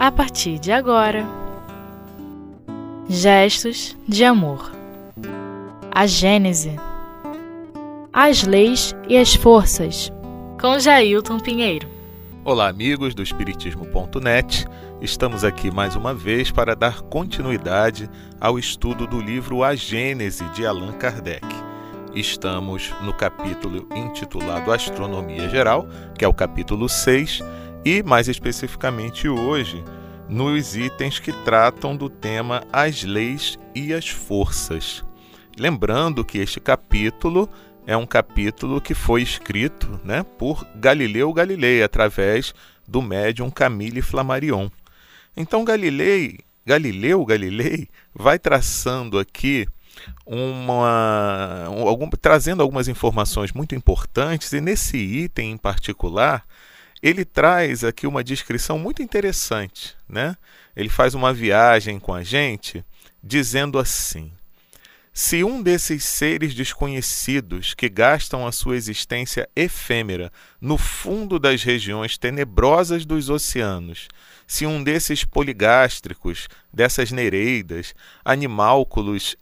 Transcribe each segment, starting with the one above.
a partir de agora. Gestos de amor. A Gênese. As leis e as forças. Com Jailton Pinheiro. Olá, amigos do Espiritismo.net. Estamos aqui mais uma vez para dar continuidade ao estudo do livro A Gênese de Allan Kardec. Estamos no capítulo intitulado Astronomia Geral, que é o capítulo 6, e mais especificamente hoje nos itens que tratam do tema As Leis e as Forças. Lembrando que este capítulo é um capítulo que foi escrito né, por Galileu Galilei, através do médium Camille Flammarion. Então Galilei, Galileu Galilei vai traçando aqui uma, algum, trazendo algumas informações muito importantes e nesse item em particular ele traz aqui uma descrição muito interessante, né? Ele faz uma viagem com a gente dizendo assim: se um desses seres desconhecidos que gastam a sua existência efêmera no fundo das regiões tenebrosas dos oceanos, se um desses poligástricos, dessas nereidas, animálculos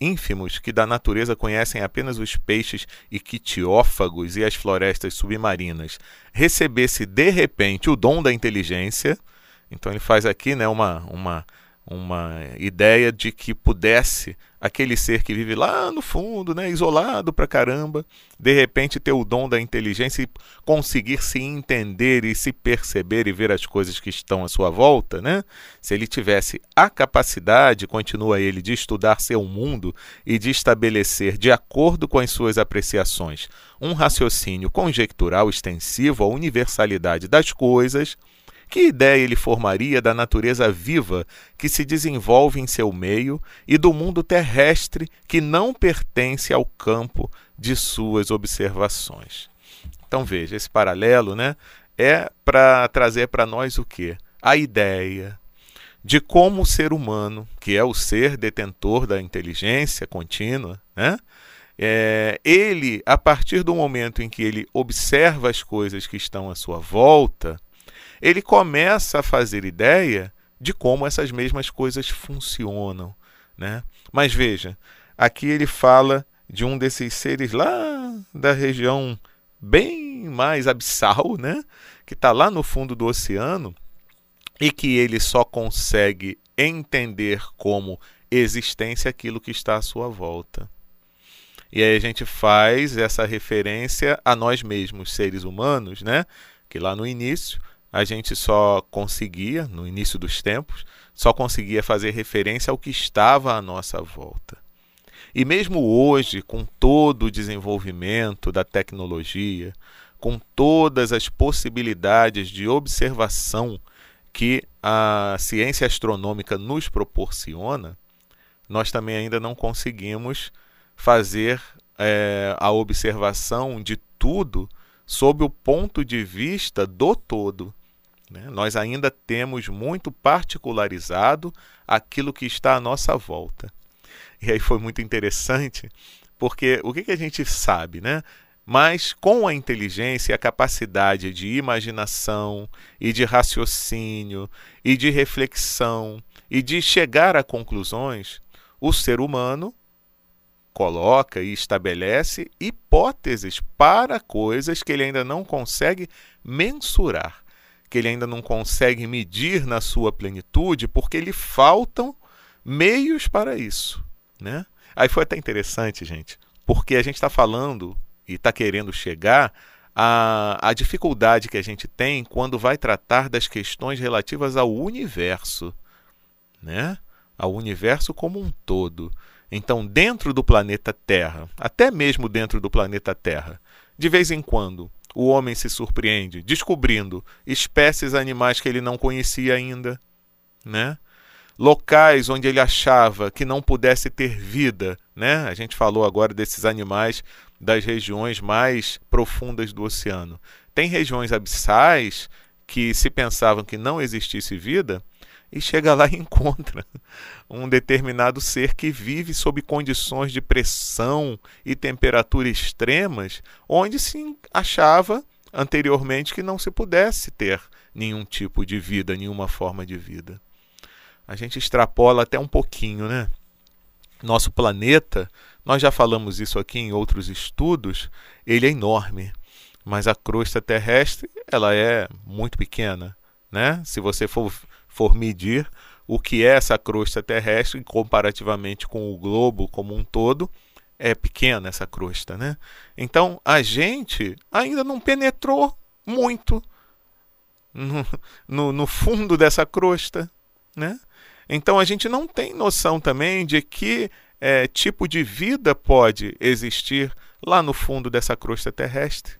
ínfimos que da natureza conhecem apenas os peixes ictiófagos e as florestas submarinas, recebesse de repente o dom da inteligência, então ele faz aqui né, uma, uma uma ideia de que pudesse aquele ser que vive lá no fundo, né, isolado pra caramba, de repente ter o dom da inteligência e conseguir se entender e se perceber e ver as coisas que estão à sua volta, né? Se ele tivesse a capacidade, continua ele, de estudar seu mundo e de estabelecer, de acordo com as suas apreciações, um raciocínio conjectural extensivo à universalidade das coisas, que ideia ele formaria da natureza viva que se desenvolve em seu meio e do mundo terrestre que não pertence ao campo de suas observações? Então veja, esse paralelo né, é para trazer para nós o que? A ideia de como o ser humano, que é o ser detentor da inteligência contínua, né, é, ele, a partir do momento em que ele observa as coisas que estão à sua volta, ele começa a fazer ideia de como essas mesmas coisas funcionam. Né? Mas veja, aqui ele fala de um desses seres lá da região bem mais abissal, né? que está lá no fundo do oceano e que ele só consegue entender como existência aquilo que está à sua volta. E aí a gente faz essa referência a nós mesmos, seres humanos, né? Que lá no início a gente só conseguia, no início dos tempos, só conseguia fazer referência ao que estava à nossa volta. E mesmo hoje, com todo o desenvolvimento da tecnologia, com todas as possibilidades de observação que a ciência astronômica nos proporciona, nós também ainda não conseguimos fazer é, a observação de tudo sob o ponto de vista do todo. Né? Nós ainda temos muito particularizado aquilo que está à nossa volta. E aí foi muito interessante, porque o que, que a gente sabe, né? Mas com a inteligência, a capacidade de imaginação e de raciocínio e de reflexão e de chegar a conclusões, o ser humano coloca e estabelece hipóteses para coisas que ele ainda não consegue mensurar que ele ainda não consegue medir na sua plenitude, porque lhe faltam meios para isso. Né? Aí foi até interessante, gente, porque a gente está falando e está querendo chegar à, à dificuldade que a gente tem quando vai tratar das questões relativas ao universo, né? ao universo como um todo. Então, dentro do planeta Terra, até mesmo dentro do planeta Terra, de vez em quando, o homem se surpreende descobrindo espécies animais que ele não conhecia ainda, né? Locais onde ele achava que não pudesse ter vida, né? A gente falou agora desses animais das regiões mais profundas do oceano. Tem regiões abissais que se pensavam que não existisse vida, e chega lá e encontra um determinado ser que vive sob condições de pressão e temperatura extremas, onde se achava anteriormente que não se pudesse ter nenhum tipo de vida, nenhuma forma de vida. A gente extrapola até um pouquinho, né? Nosso planeta, nós já falamos isso aqui em outros estudos, ele é enorme, mas a crosta terrestre, ela é muito pequena, né? Se você for, for medir o que é essa crosta terrestre comparativamente com o globo como um todo, é pequena essa crosta, né? Então a gente ainda não penetrou muito no, no, no, fundo dessa crosta, né? Então a gente não tem noção também de que é, tipo de vida pode existir lá no fundo dessa crosta terrestre.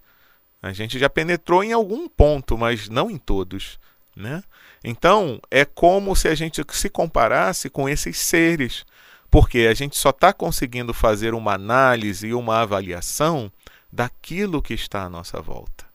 A gente já penetrou em algum ponto, mas não em todos, né? Então é como se a gente se comparasse com esses seres porque a gente só está conseguindo fazer uma análise e uma avaliação daquilo que está à nossa volta.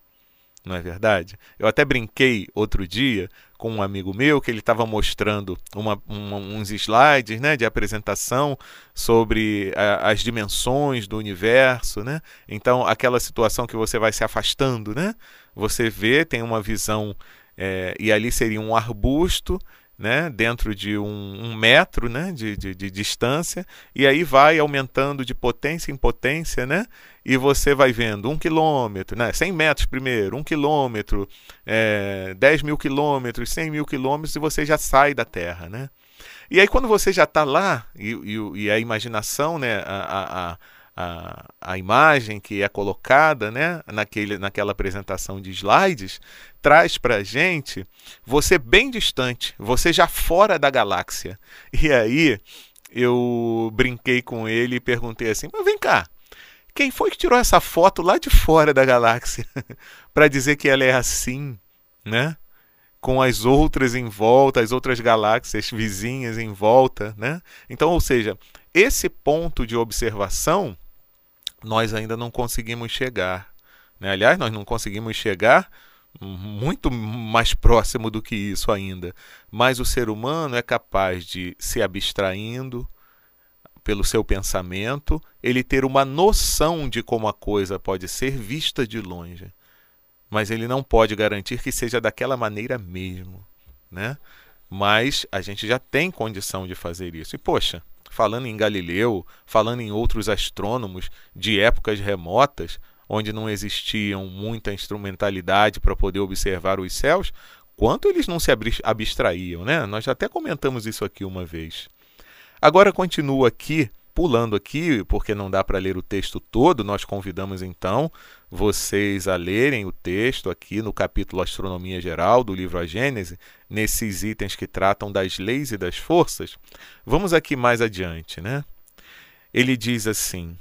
Não é verdade? Eu até brinquei outro dia com um amigo meu que ele estava mostrando uma, uma, uns slides né, de apresentação sobre a, as dimensões do universo. Né? Então, aquela situação que você vai se afastando, né? você vê, tem uma visão, é, e ali seria um arbusto, né, dentro de um, um metro né, de, de, de, distância, e aí vai aumentando de potência em potência, né, e você vai vendo um quilômetro, né, 100 metros primeiro, um quilômetro, é, 10 mil quilômetros, 100 mil quilômetros, e você já sai da Terra. Né? E aí, quando você já está lá, e, e, e, a imaginação, né, a, a a, a imagem que é colocada né, naquele, naquela apresentação de slides, traz para a gente você bem distante, você já fora da galáxia. E aí eu brinquei com ele e perguntei assim: mas vem cá, quem foi que tirou essa foto lá de fora da galáxia para dizer que ela é assim, né? Com as outras em volta, as outras galáxias vizinhas em volta, né? Então, ou seja, esse ponto de observação nós ainda não conseguimos chegar. Né? Aliás, nós não conseguimos chegar muito mais próximo do que isso ainda. Mas o ser humano é capaz de se abstraindo pelo seu pensamento, ele ter uma noção de como a coisa pode ser vista de longe. Mas ele não pode garantir que seja daquela maneira mesmo, né? Mas a gente já tem condição de fazer isso. E poxa, falando em Galileu, falando em outros astrônomos de épocas remotas, onde não existiam muita instrumentalidade para poder observar os céus, quanto eles não se abstraíam, né? Nós até comentamos isso aqui uma vez. Agora continua aqui pulando aqui, porque não dá para ler o texto todo, nós convidamos então vocês a lerem o texto aqui no capítulo Astronomia Geral do livro A Gênese, nesses itens que tratam das leis e das forças. Vamos aqui mais adiante, né? Ele diz assim: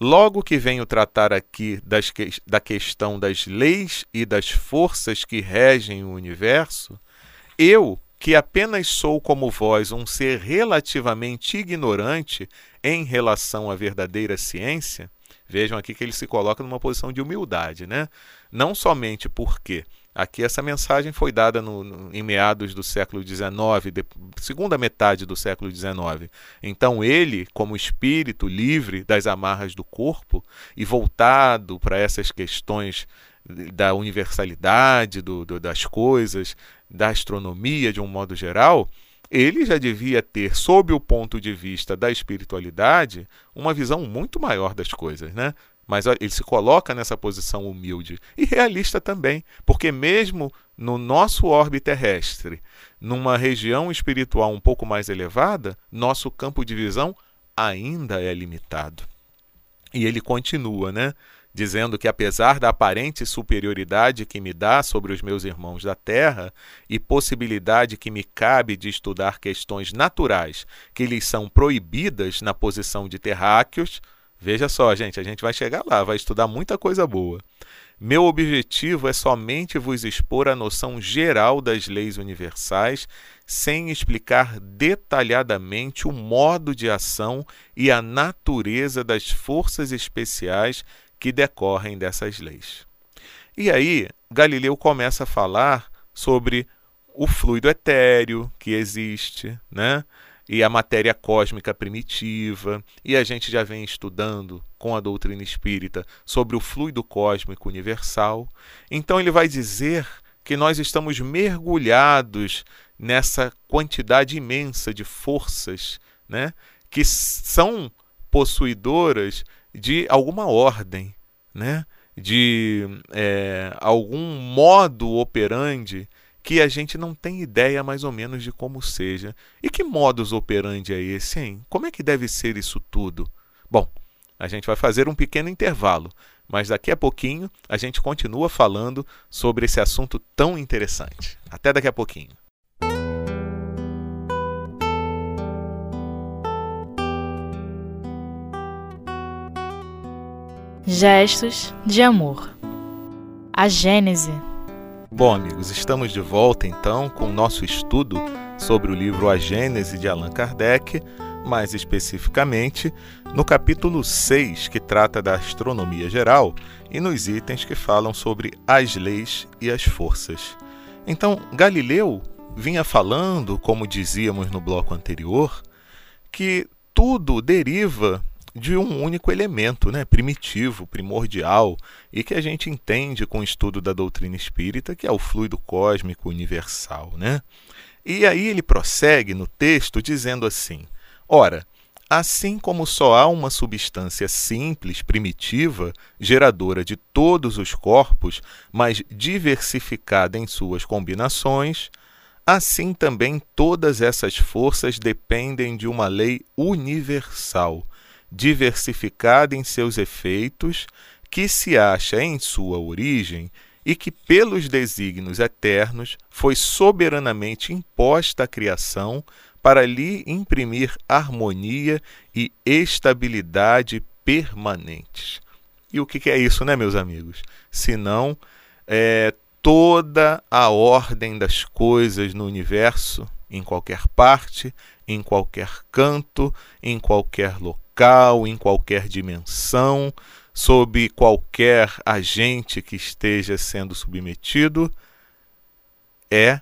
Logo que venho tratar aqui das que, da questão das leis e das forças que regem o universo, eu, que apenas sou como vós um ser relativamente ignorante em relação à verdadeira ciência, vejam aqui que ele se coloca numa posição de humildade, né? Não somente porque aqui essa mensagem foi dada no, no, em meados do século XIX, de, segunda metade do século XIX. Então ele, como espírito livre das amarras do corpo e voltado para essas questões da universalidade do, do, das coisas, da astronomia de um modo geral, ele já devia ter, sob o ponto de vista da espiritualidade, uma visão muito maior das coisas, né? Mas ele se coloca nessa posição humilde e realista também, porque mesmo no nosso orbe terrestre, numa região espiritual um pouco mais elevada, nosso campo de visão ainda é limitado. E ele continua, né? dizendo que, apesar da aparente superioridade que me dá sobre os meus irmãos da terra e possibilidade que me cabe de estudar questões naturais que lhes são proibidas na posição de terráqueos, veja só, gente, a gente vai chegar lá, vai estudar muita coisa boa. Meu objetivo é somente vos expor a noção geral das leis universais, sem explicar detalhadamente o modo de ação e a natureza das forças especiais que decorrem dessas leis. E aí, Galileu começa a falar sobre o fluido etéreo que existe, né? E a matéria cósmica primitiva, e a gente já vem estudando com a doutrina espírita sobre o fluido cósmico universal. Então ele vai dizer que nós estamos mergulhados nessa quantidade imensa de forças, né, que são possuidoras de alguma ordem, né, de é, algum modo operandi que a gente não tem ideia mais ou menos de como seja. E que modus operandi é esse, hein? Como é que deve ser isso tudo? Bom, a gente vai fazer um pequeno intervalo, mas daqui a pouquinho a gente continua falando sobre esse assunto tão interessante. Até daqui a pouquinho. Gestos de amor. A Gênese. Bom, amigos, estamos de volta então com o nosso estudo sobre o livro A Gênese de Allan Kardec, mais especificamente no capítulo 6, que trata da astronomia geral, e nos itens que falam sobre as leis e as forças. Então, Galileu vinha falando, como dizíamos no bloco anterior, que tudo deriva de um único elemento, né, primitivo, primordial, e que a gente entende com o estudo da doutrina espírita, que é o fluido cósmico universal, né? E aí ele prossegue no texto dizendo assim: Ora, assim como só há uma substância simples, primitiva, geradora de todos os corpos, mas diversificada em suas combinações, assim também todas essas forças dependem de uma lei universal diversificada em seus efeitos, que se acha em sua origem e que, pelos desígnios eternos, foi soberanamente imposta à criação para lhe imprimir harmonia e estabilidade permanentes. E o que é isso, né, meus amigos? Senão é, toda a ordem das coisas no universo, em qualquer parte, em qualquer canto, em qualquer local em qualquer dimensão, sob qualquer agente que esteja sendo submetido, é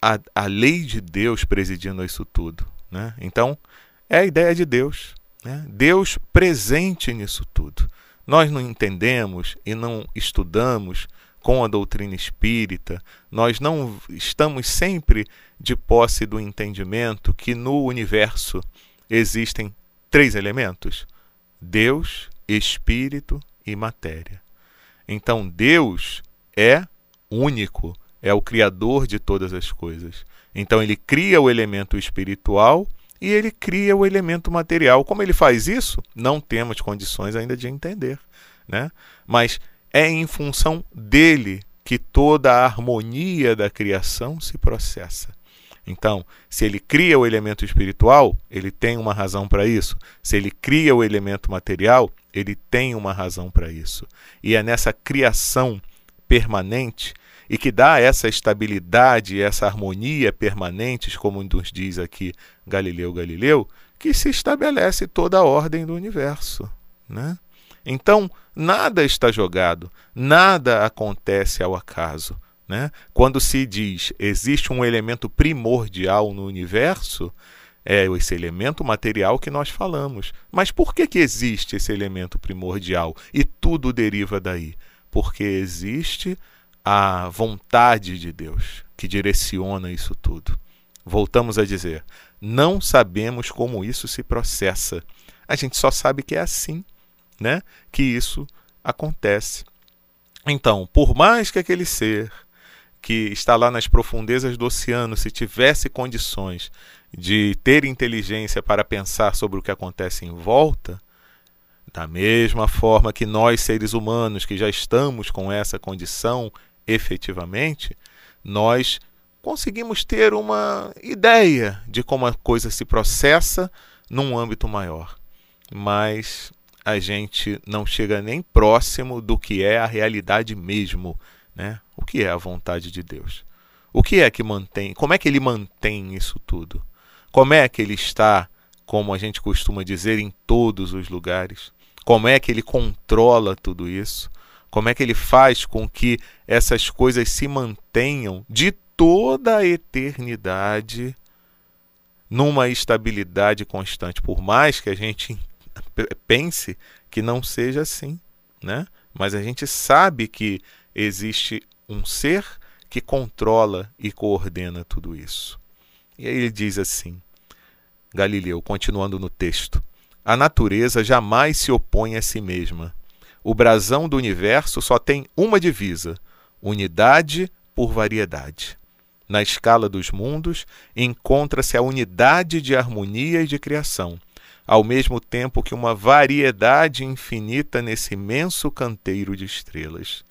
a, a lei de Deus presidindo isso tudo. Né? Então, é a ideia de Deus. Né? Deus presente nisso tudo. Nós não entendemos e não estudamos com a doutrina espírita, nós não estamos sempre de posse do entendimento que no universo existem três elementos: Deus, Espírito e matéria. Então, Deus é único, é o criador de todas as coisas. Então, ele cria o elemento espiritual e ele cria o elemento material. Como ele faz isso? Não temos condições ainda de entender, né? Mas é em função dele que toda a harmonia da criação se processa. Então, se ele cria o elemento espiritual, ele tem uma razão para isso. Se ele cria o elemento material, ele tem uma razão para isso. E é nessa criação permanente e que dá essa estabilidade, essa harmonia permanentes, como nos diz aqui Galileu Galileu, que se estabelece toda a ordem do universo, né? Então, nada está jogado, nada acontece ao acaso. Né? Quando se diz existe um elemento primordial no universo, é esse elemento material que nós falamos. Mas por que, que existe esse elemento primordial e tudo deriva daí? Porque existe a vontade de Deus que direciona isso tudo. Voltamos a dizer, não sabemos como isso se processa. A gente só sabe que é assim, né? Que isso acontece. Então, por mais que aquele ser que está lá nas profundezas do oceano, se tivesse condições de ter inteligência para pensar sobre o que acontece em volta, da mesma forma que nós, seres humanos, que já estamos com essa condição efetivamente, nós conseguimos ter uma ideia de como a coisa se processa num âmbito maior. Mas a gente não chega nem próximo do que é a realidade mesmo né? O que é a vontade de Deus? O que é que mantém? Como é que ele mantém isso tudo? Como é que ele está, como a gente costuma dizer, em todos os lugares? Como é que ele controla tudo isso? Como é que ele faz com que essas coisas se mantenham de toda a eternidade numa estabilidade constante, por mais que a gente pense que não seja assim, né? Mas a gente sabe que existe um ser que controla e coordena tudo isso. E aí ele diz assim: Galileu, continuando no texto: A natureza jamais se opõe a si mesma. O brasão do universo só tem uma divisa: unidade por variedade. Na escala dos mundos, encontra-se a unidade de harmonia e de criação, ao mesmo tempo que uma variedade infinita nesse imenso canteiro de estrelas.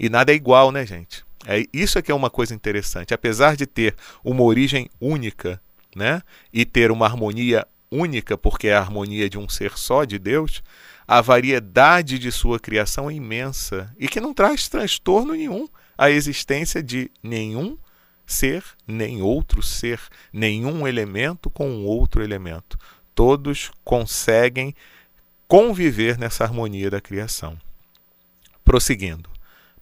E nada é igual, né, gente? É, isso é que é uma coisa interessante. Apesar de ter uma origem única, né, e ter uma harmonia única, porque é a harmonia de um ser só, de Deus, a variedade de sua criação é imensa e que não traz transtorno nenhum à existência de nenhum ser, nem outro ser, nenhum elemento com outro elemento. Todos conseguem conviver nessa harmonia da criação. Prosseguindo,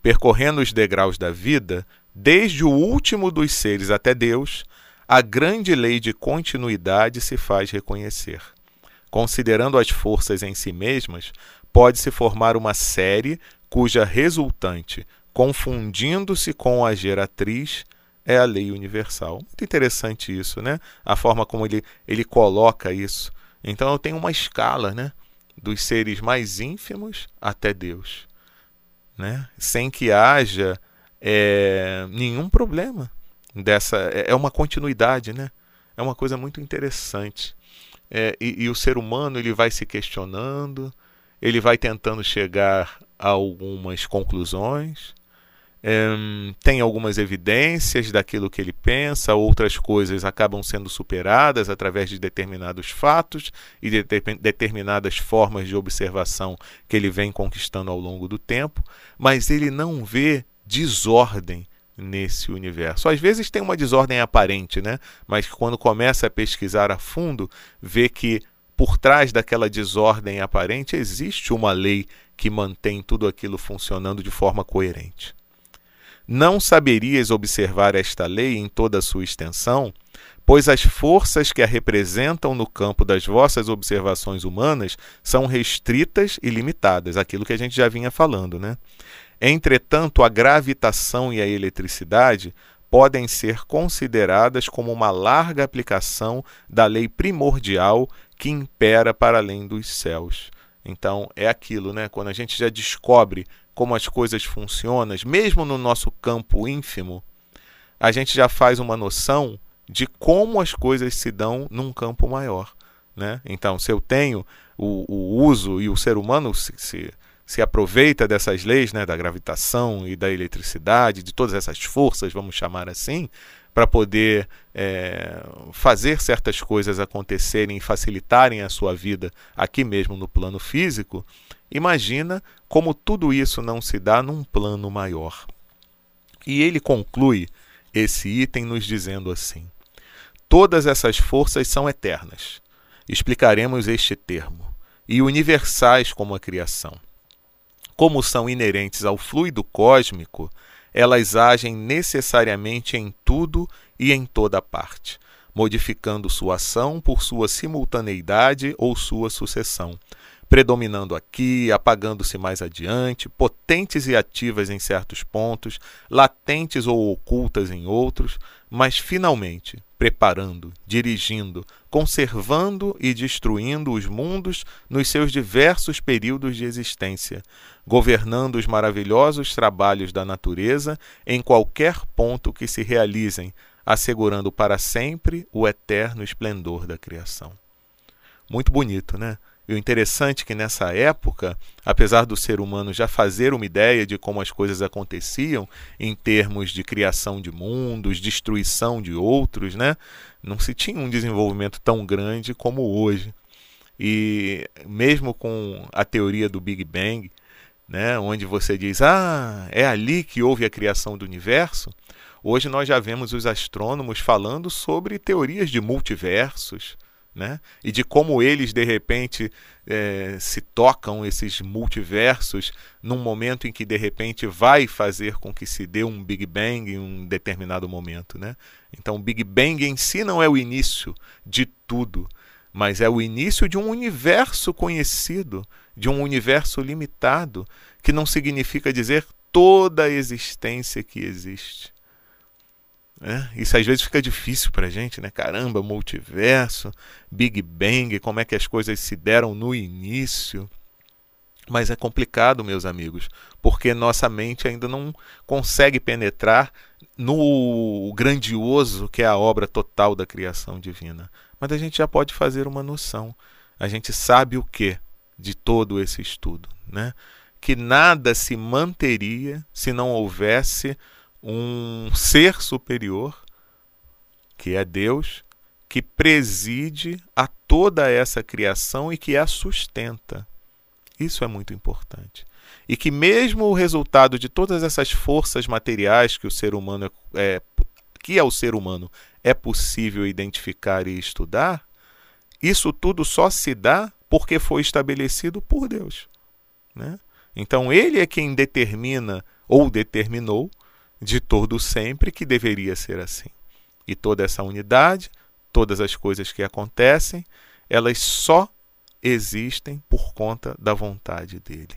percorrendo os degraus da vida, desde o último dos seres até Deus, a grande lei de continuidade se faz reconhecer. Considerando as forças em si mesmas, pode-se formar uma série cuja resultante, confundindo-se com a geratriz, é a lei universal. Muito interessante isso, né? A forma como ele, ele coloca isso. Então eu tenho uma escala, né? Dos seres mais ínfimos até Deus, né? Sem que haja é, nenhum problema dessa. É, é uma continuidade, né? É uma coisa muito interessante. É, e, e o ser humano ele vai se questionando, ele vai tentando chegar a algumas conclusões um, tem algumas evidências daquilo que ele pensa, outras coisas acabam sendo superadas através de determinados fatos e de determinadas formas de observação que ele vem conquistando ao longo do tempo, mas ele não vê desordem nesse universo. Às vezes tem uma desordem aparente, né? mas quando começa a pesquisar a fundo, vê que por trás daquela desordem aparente existe uma lei que mantém tudo aquilo funcionando de forma coerente. Não saberias observar esta lei em toda a sua extensão, pois as forças que a representam no campo das vossas observações humanas são restritas e limitadas, aquilo que a gente já vinha falando, né? Entretanto, a gravitação e a eletricidade podem ser consideradas como uma larga aplicação da lei primordial que impera para além dos céus. Então, é aquilo, né? Quando a gente já descobre como as coisas funcionam, mesmo no nosso campo ínfimo, a gente já faz uma noção de como as coisas se dão num campo maior. Né? Então, se eu tenho o, o uso e o ser humano se, se, se, aproveita dessas leis né, da gravitação e da eletricidade, de todas essas forças, vamos chamar assim, para poder é, fazer certas coisas acontecerem e facilitarem a sua vida aqui mesmo no plano físico, imagina como tudo isso não se dá num plano maior. E ele conclui esse item nos dizendo assim: Todas essas forças são eternas. Explicaremos este termo. E universais como a criação. Como são inerentes ao fluido cósmico, elas agem necessariamente em tudo e em toda parte, modificando sua ação por sua simultaneidade ou sua sucessão, predominando aqui, apagando-se mais adiante, potentes e ativas em certos pontos, latentes ou ocultas em outros, mas finalmente preparando, dirigindo, conservando e destruindo os mundos nos seus diversos períodos de existência, governando os maravilhosos trabalhos da natureza em qualquer ponto que se realizem, assegurando para sempre o eterno esplendor da criação. Muito bonito, né? E o interessante é que nessa época, apesar do ser humano já fazer uma ideia de como as coisas aconteciam em termos de criação de mundos, destruição de outros, né? não se tinha um desenvolvimento tão grande como hoje. E mesmo com a teoria do Big Bang, né, onde você diz, ah, é ali que houve a criação do universo, hoje nós já vemos os astrônomos falando sobre teorias de multiversos, né? E de como eles de repente é, se tocam esses multiversos num momento em que de repente vai fazer com que se dê um Big Bang em um determinado momento, né? Então, o Big Bang em si não é o início de tudo, mas é o início de um universo conhecido, de um universo limitado, que não significa dizer toda a existência que existe. É, isso às vezes fica difícil para a gente, né? Caramba, multiverso, Big Bang, como é que as coisas se deram no início. Mas é complicado, meus amigos, porque nossa mente ainda não consegue penetrar no grandioso que é a obra total da criação divina. Mas a gente já pode fazer uma noção. A gente sabe o que de todo esse estudo, né? Que nada se manteria se não houvesse um ser superior, que é Deus, que preside a toda essa criação e que a sustenta. Isso é muito importante. E que, mesmo o resultado de todas essas forças materiais que o ser humano é, é que é o ser humano é possível identificar e estudar, isso tudo só se dá porque foi estabelecido por Deus. Né? Então, Ele é quem determina ou determinou de todo sempre que deveria ser assim. E toda essa unidade, todas as coisas que acontecem, elas só existem por conta da vontade dele.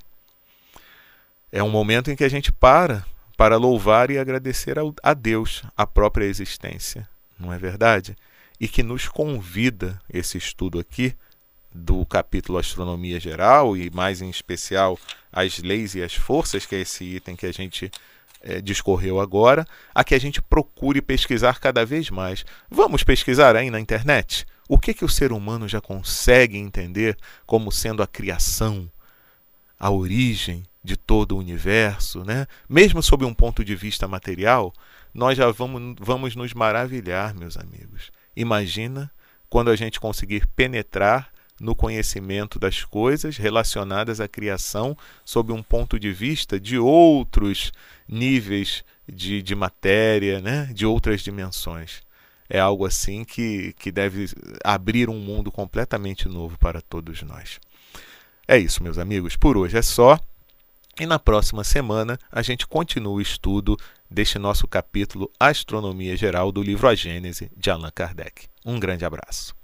É um momento em que a gente para para louvar e agradecer a Deus a própria existência, não é verdade? E que nos convida esse estudo aqui do capítulo Astronomia Geral e mais em especial as leis e as forças, que é esse item que a gente é, discorreu agora, a que a gente procure pesquisar cada vez mais. Vamos pesquisar aí na internet o que, que o ser humano já consegue entender como sendo a criação, a origem de todo o universo, né? mesmo sob um ponto de vista material, nós já vamos, vamos nos maravilhar, meus amigos. Imagina quando a gente conseguir penetrar no conhecimento das coisas relacionadas à criação sob um ponto de vista de outros níveis de, de matéria, né? de outras dimensões. É algo assim que, que deve abrir um mundo completamente novo para todos nós. É isso, meus amigos. Por hoje é só. E na próxima semana a gente continua o estudo deste nosso capítulo Astronomia Geral do livro A Gênese de Allan Kardec. Um grande abraço.